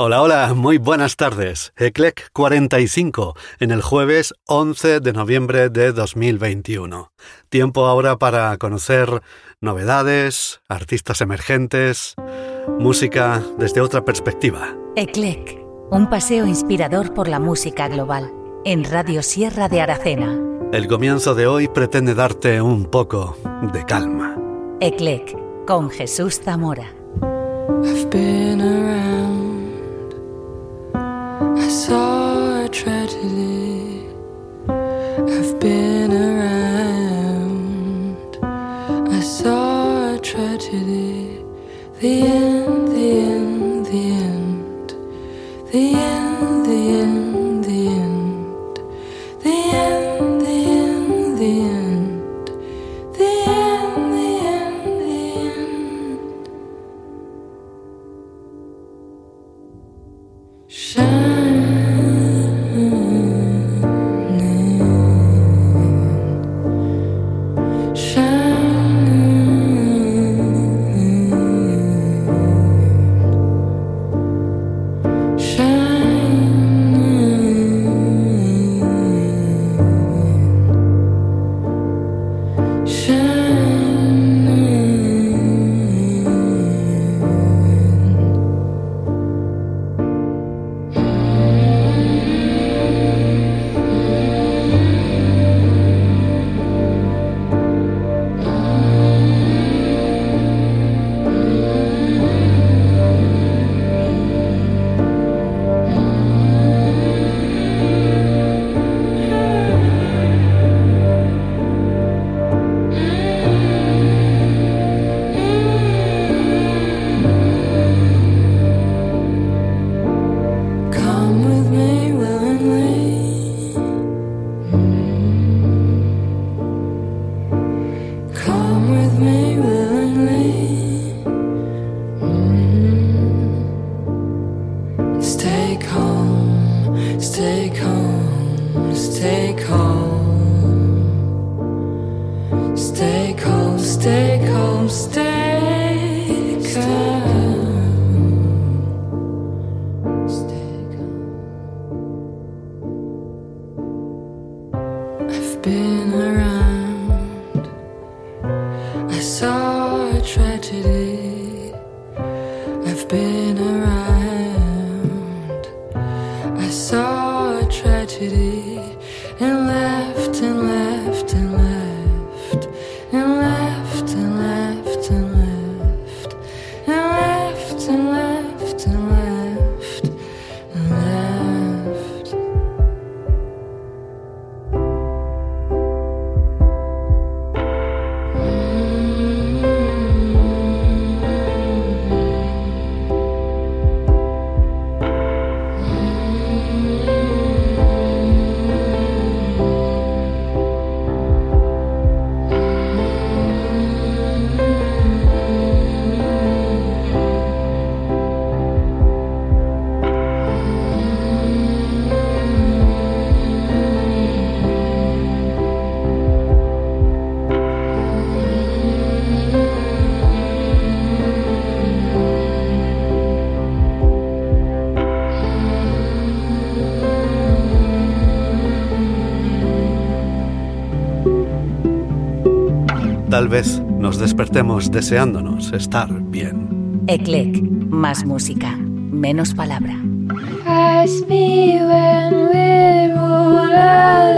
Hola, hola, muy buenas tardes. ECLEC 45 en el jueves 11 de noviembre de 2021. Tiempo ahora para conocer novedades, artistas emergentes, música desde otra perspectiva. ECLEC, un paseo inspirador por la música global, en Radio Sierra de Aracena. El comienzo de hoy pretende darte un poco de calma. ECLEC, con Jesús Zamora. Saw a tragedy. I've been around. I saw a tragedy. The end, the end, the end. The end, Tal vez nos despertemos deseándonos estar bien. ECLEC, más música, menos palabra. Ask me when we're all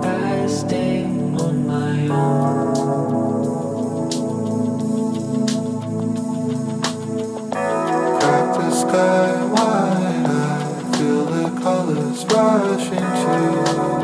wide. I feel the colors rushing to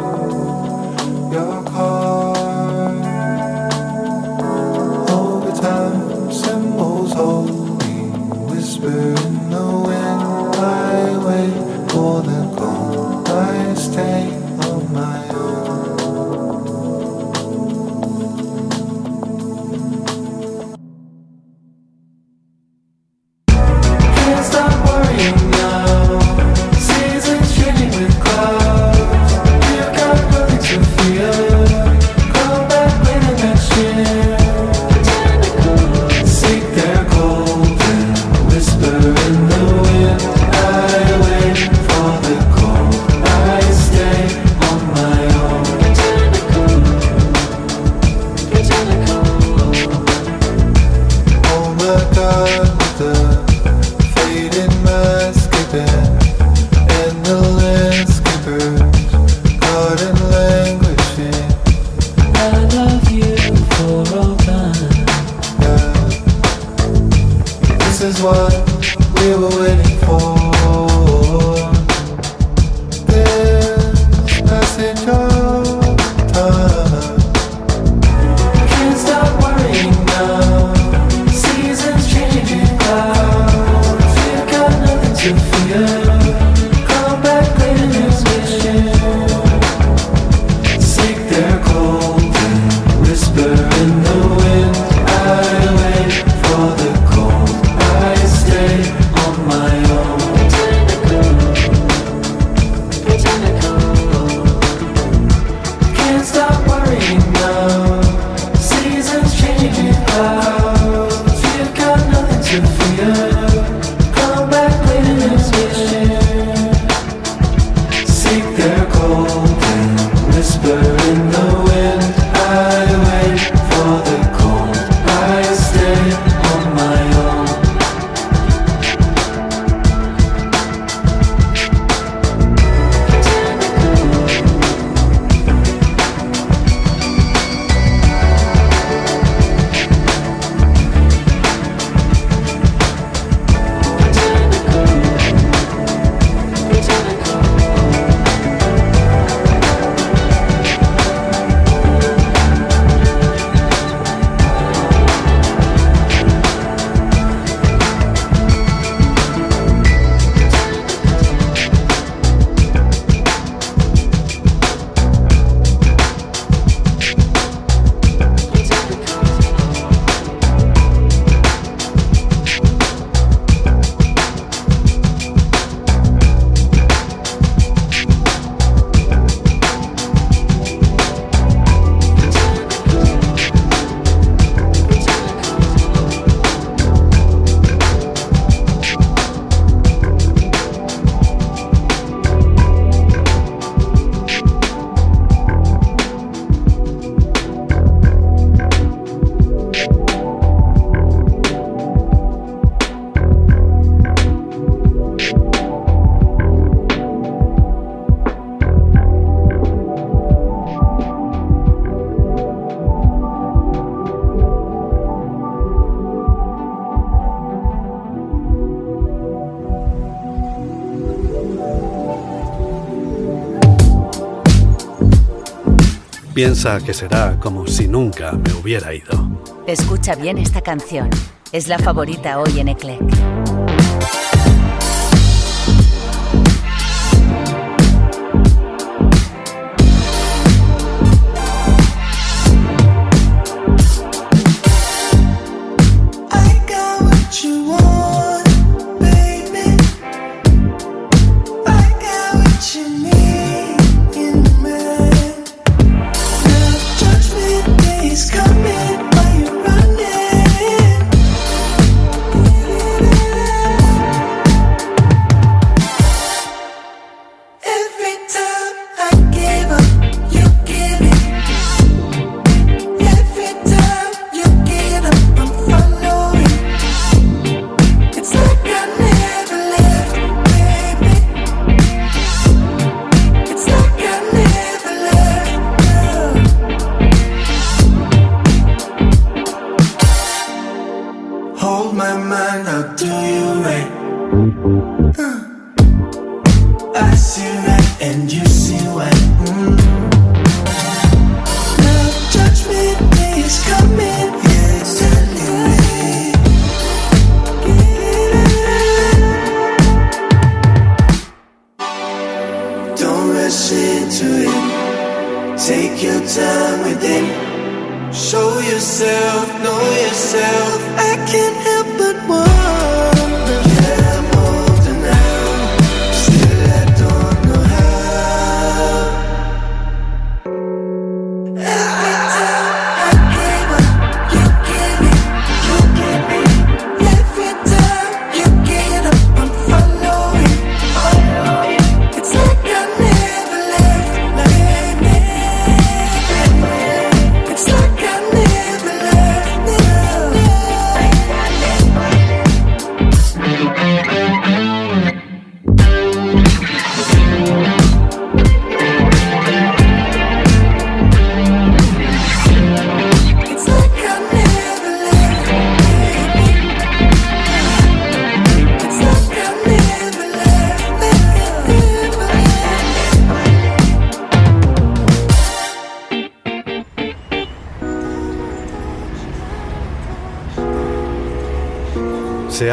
piensa que será como si nunca me hubiera ido. Escucha bien esta canción. Es la favorita hoy en Eclec.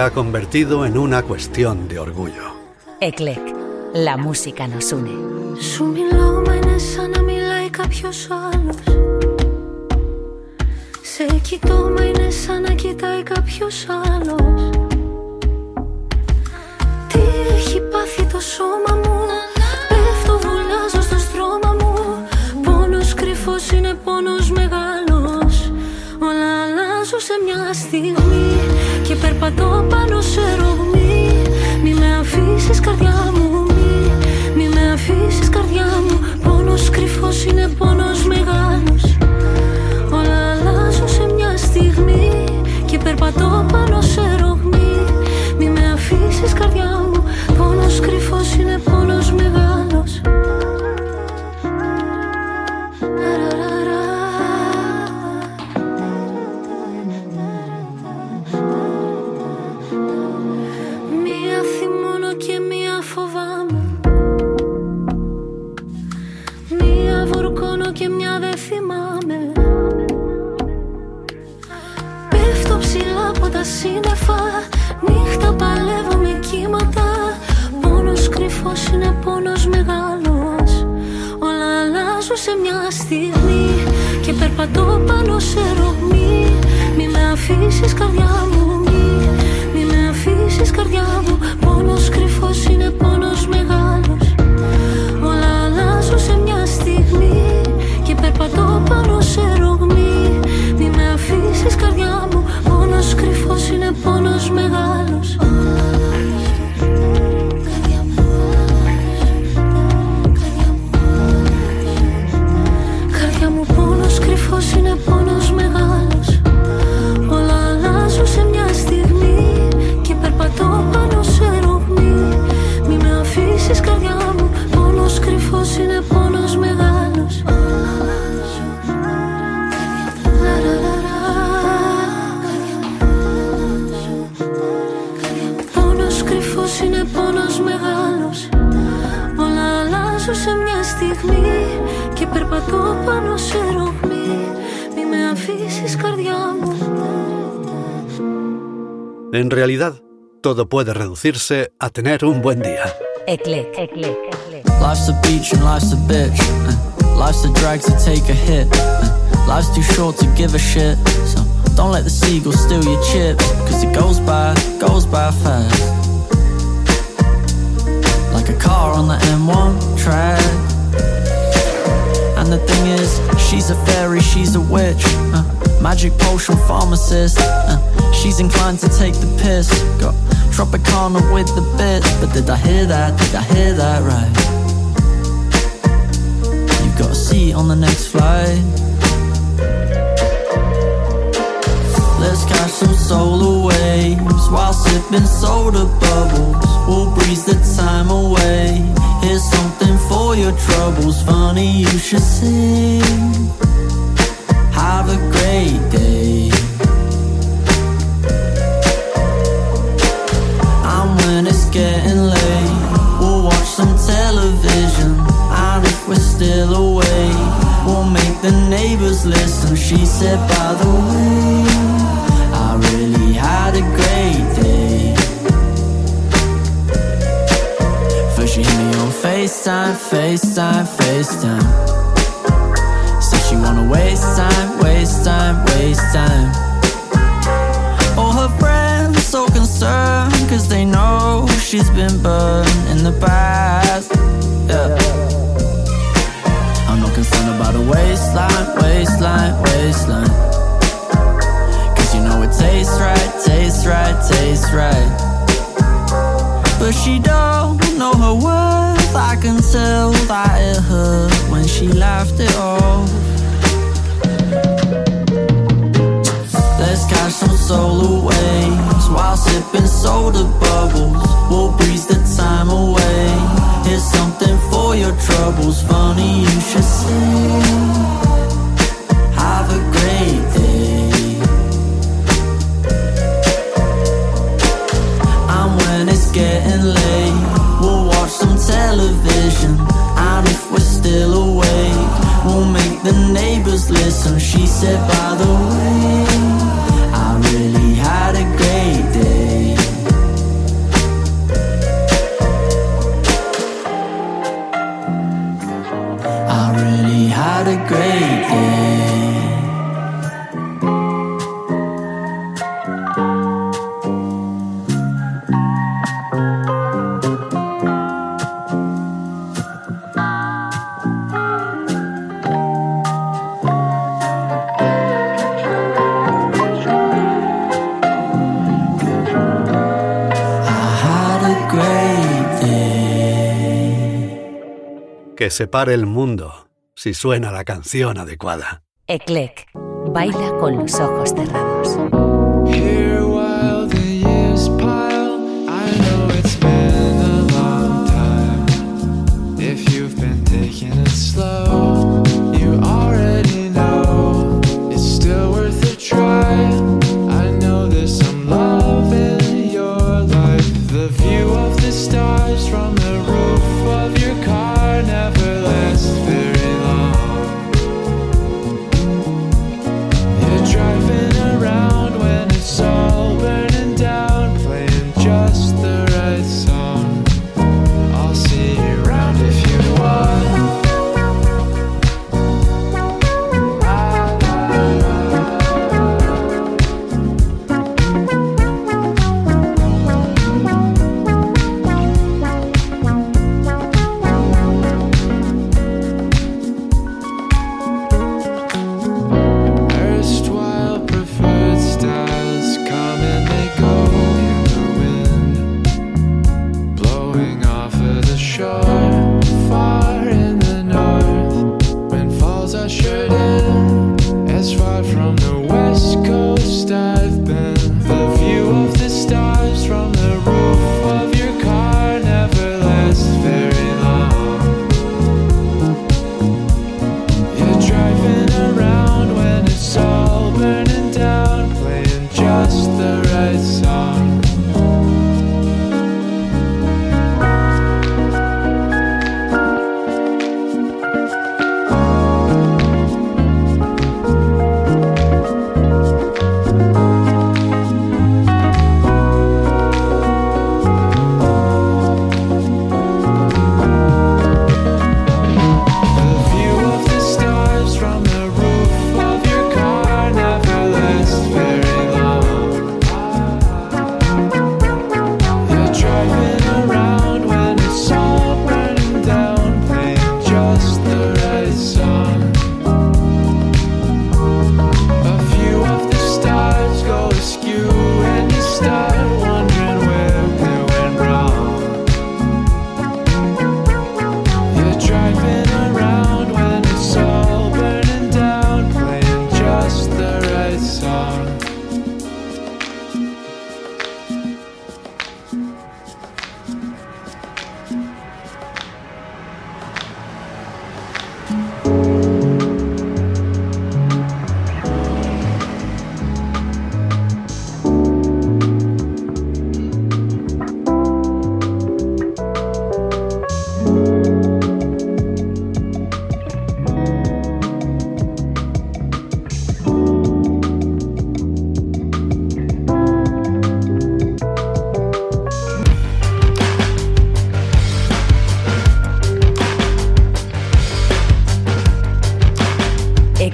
Ha convertido en una cuestión de orgullo. Eclec, la música nos une. Σου μιλάω μα είναι σαν να μιλάει κάποιος άλλος. Σε κοιτώ μα είναι σαν να κοιτάει κάποιος άλλος. Τι έχει πάθει το σώμα μου; Πέφτω βουλάζω στο στρώμα μου. Πόνος κρυφός είναι πόνος μεγάλος. Όλα αλλάζω σε μια στιγμή. Και περπατώ πάνω σε ρογμή. Μη με αφήσεις καρδιά μου. Μη, μη με αφήσεις καρδιά μου. Πόνος κρυφός είναι πόνος μεγάλος. Όλα αλλάζω σε μια στιγμή. Και περπατώ πάνω σε ρογμή. Μη με αφήσεις καρδιά μου. Πόνος κρυφός είναι πόνος μεγάλος todo puede reducirse a tener un buen día. Eclec, eclec, eclec. Life's a beach and life's a bitch. Life's a drag to take a hit. Life's too short to give a shit. So don't let the seagulls steal your chips. Cause it goes by, goes by fast. Like a car on the M1 track. And the thing is, she's a fairy, she's a witch. Uh, magic potion pharmacist. Uh, she's inclined to take the piss. Got Tropicana with the bits. But did I hear that? Did I hear that right? You've got a seat on the next flight. Let's catch some solar waves while sipping soda bubbles. We'll breeze the time away. Here's something for your troubles. Funny you should sing. Have a great day. And when it's getting late, we'll watch some television. And if we're still awake, we'll make the neighbors listen. She said, by the way, I really had a great day. First she hit me on FaceTime, FaceTime, FaceTime. She wanna waste time, waste time, waste time. All her friends so concerned Cause they know she's been burned in the past Yeah. I'm not concerned about a waistline, waistline, waistline. Cause you know it tastes right, tastes right, tastes right. But she don't know her worth. I can tell that it hurt when she laughed it off solar waves while sipping soda bubbles. We'll breeze the time away. Here's something for your troubles. Funny you should sing. Have a great day. And when it's getting late, we'll watch some television. And if we're still awake, we'll make the neighbors listen. She said, by the way, Que se pare el mundo si suena la canción adecuada. Eclec. Baila con los ojos cerrados.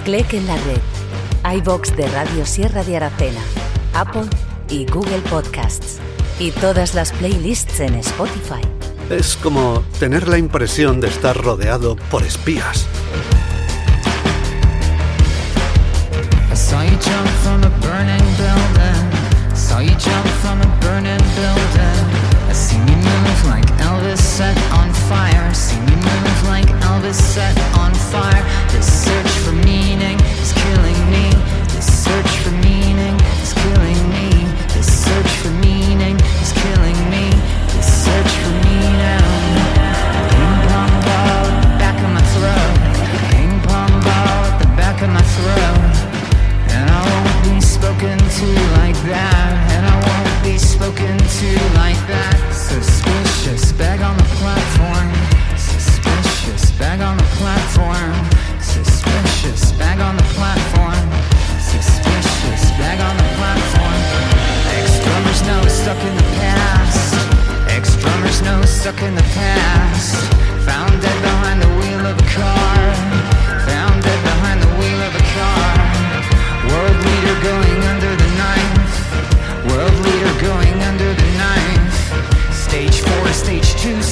Eclec en la red. iBox de Radio Sierra de Aracena, Apple y Google Podcasts. Y todas las playlists en Spotify. Es como tener la impresión de estar rodeado por espías. I saw you jump from a burning building. Saw you jump from a burning building. I seen you move like Elvis set on fire. Seen you move like Set on fire. This search for meaning is killing me. This search for meaning is killing me. This search for meaning is killing me. This search for meaning. Ping pong ball at the back of my throat. Ping pong ball at the back of my throat. And I won't be spoken to like that. And I won't be spoken to like that. Suspicious bag on the platform. Suspicious bag on the platform. Suspicious bag on the platform. Suspicious bag on the platform. Ex drummers know stuck in the past. Ex drummers know stuck in the past. Found dead behind the wheel of a car. Found dead behind the wheel of a car. World leader going under the knife. World leader going under the knife. Stage four, stage two,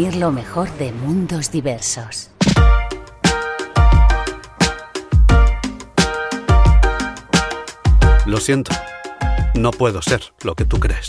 Lo mejor de mundos diversos. Lo siento. No puedo ser lo que tú crees.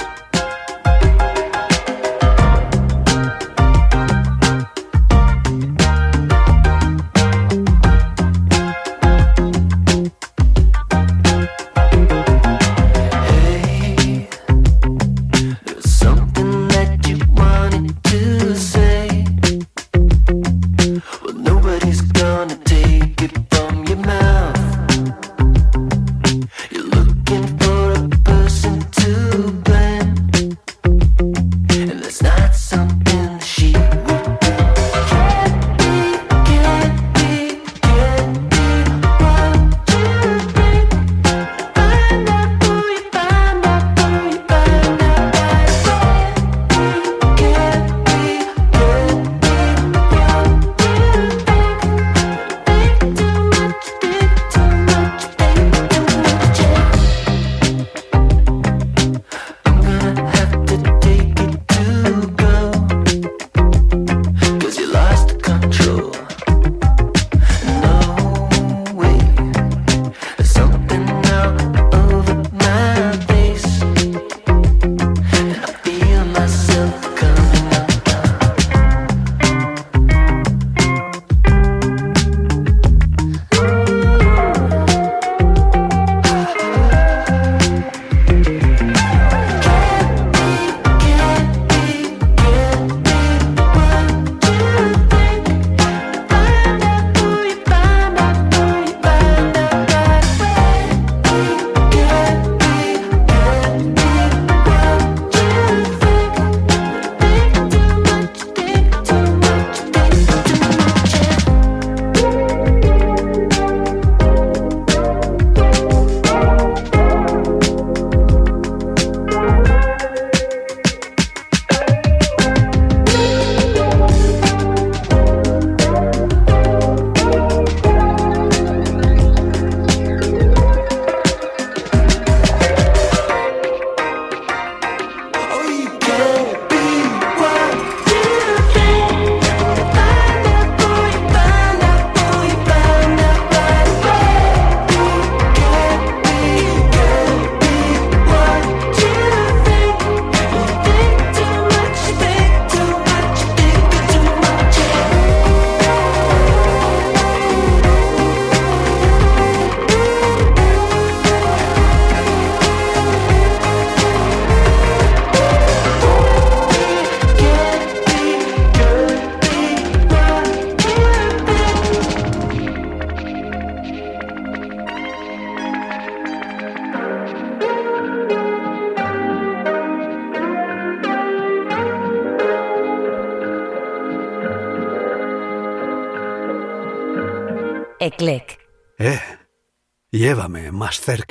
llévame más cerca.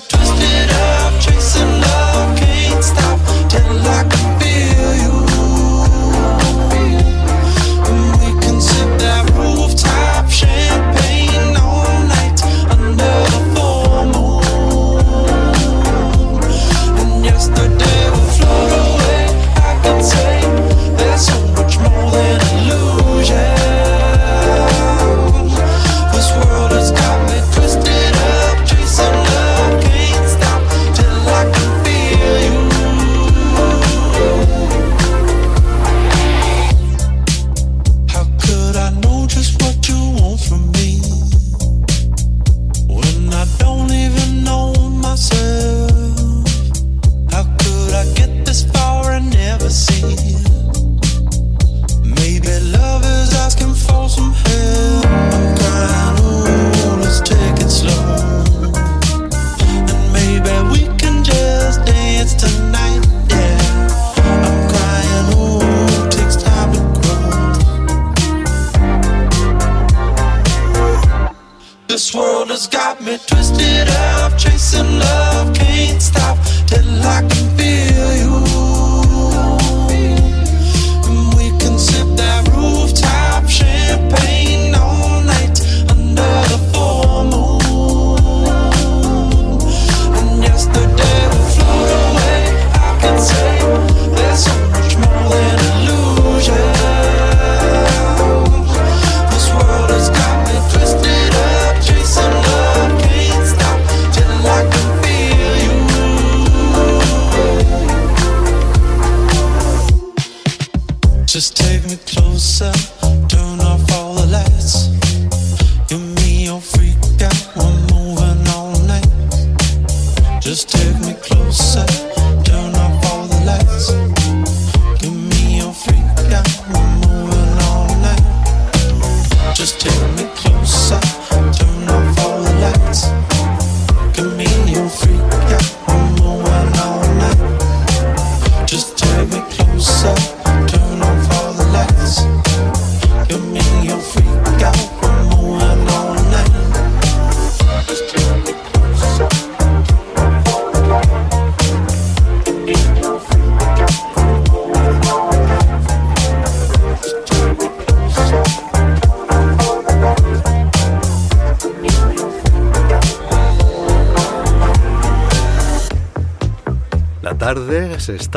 twisted.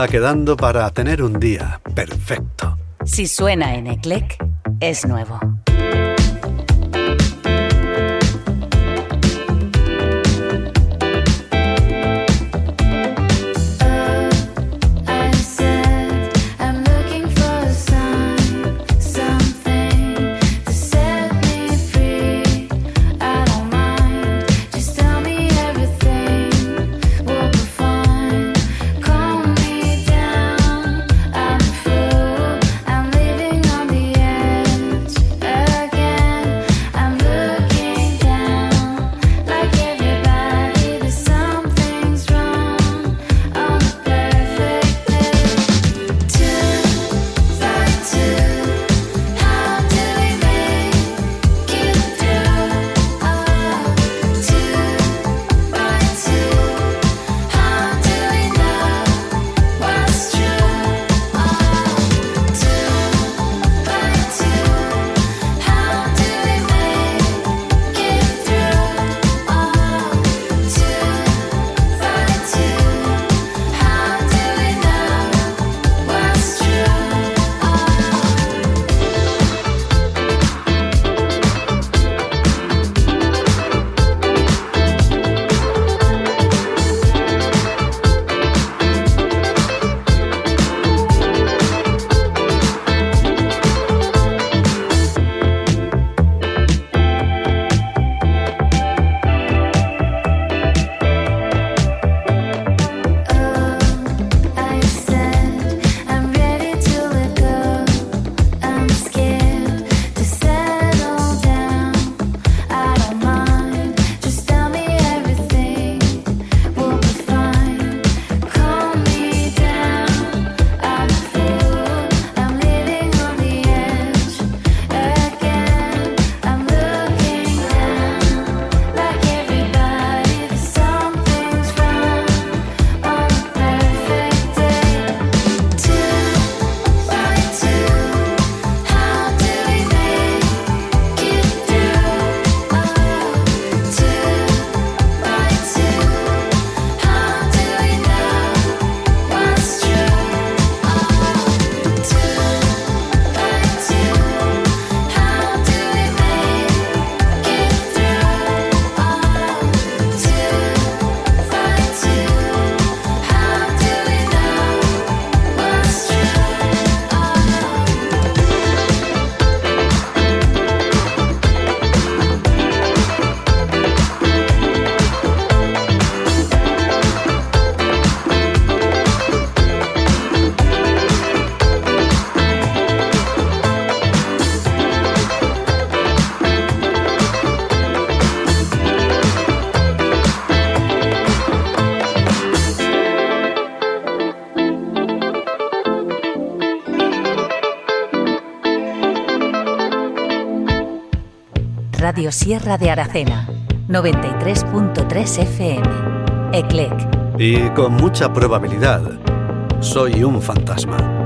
quedando para tener un día perfecto. Si suena en ECLEC, es nuevo. Radio Sierra de Aracena, 93.3 FM, ECLEC. Y con mucha probabilidad, soy un fantasma.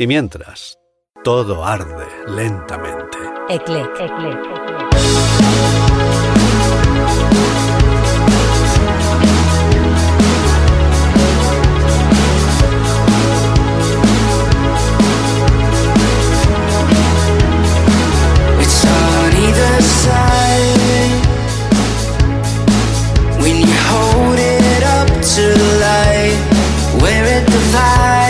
Y mientras, todo arde lentamente. Eclec. Eclec. It's on either side when you hold it up to the light, where it divides.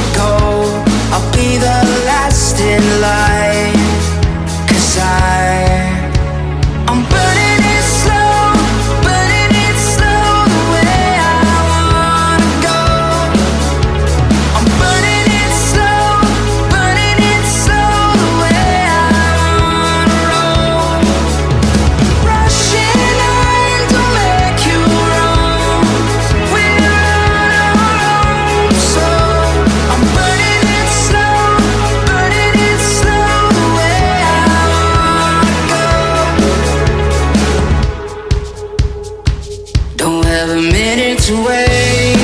minutes away.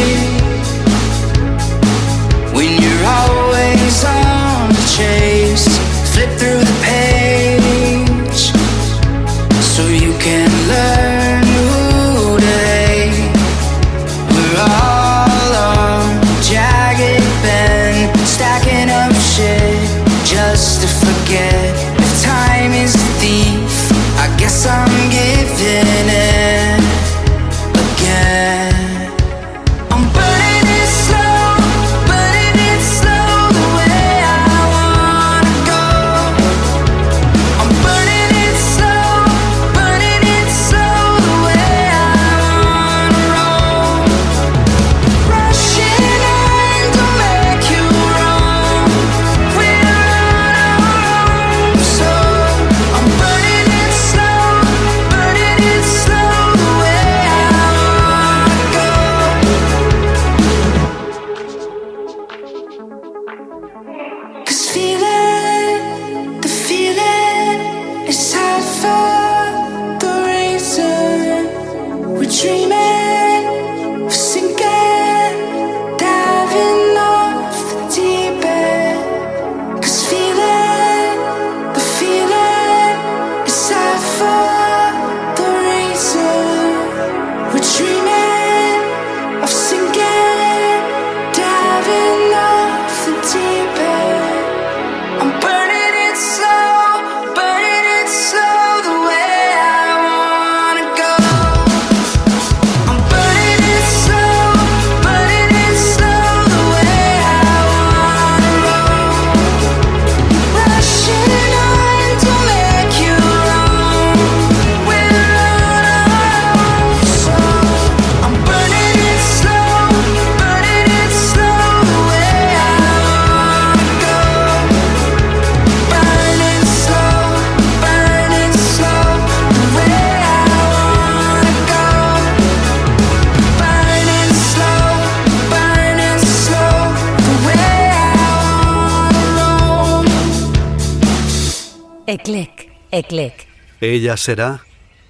Ella será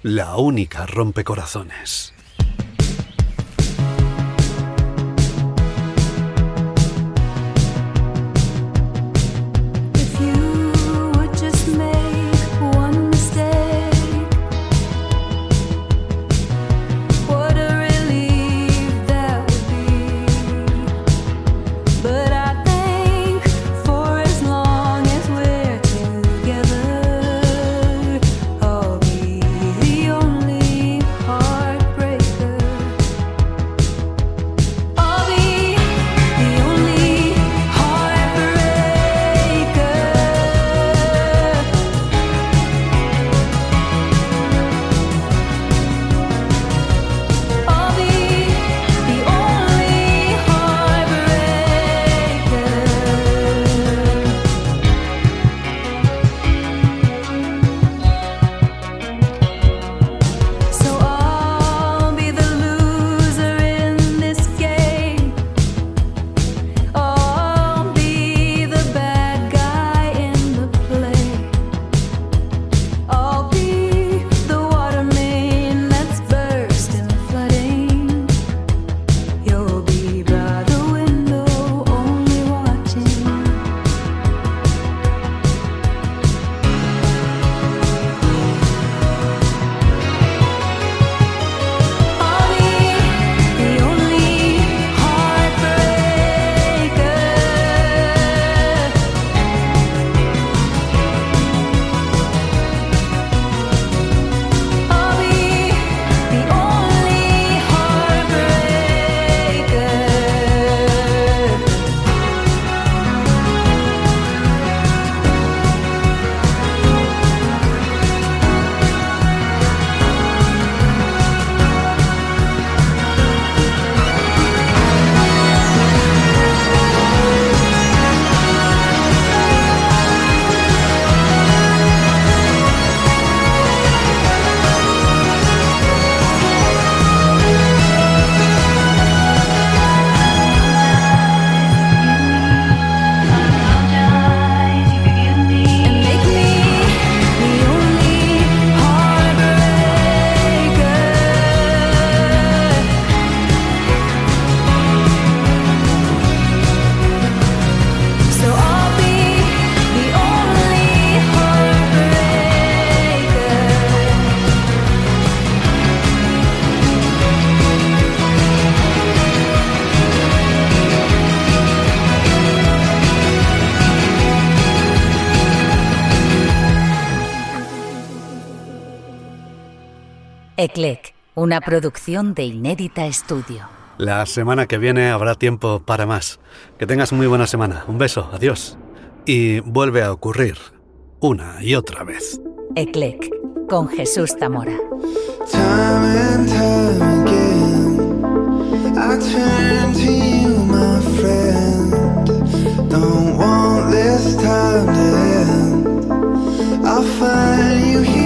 la única rompecorazones. Eclec, una producción de Inédita Estudio. La semana que viene habrá tiempo para más. Que tengas muy buena semana. Un beso, adiós. Y vuelve a ocurrir una y otra vez. Eclec, con Jesús Zamora. I'll find you here.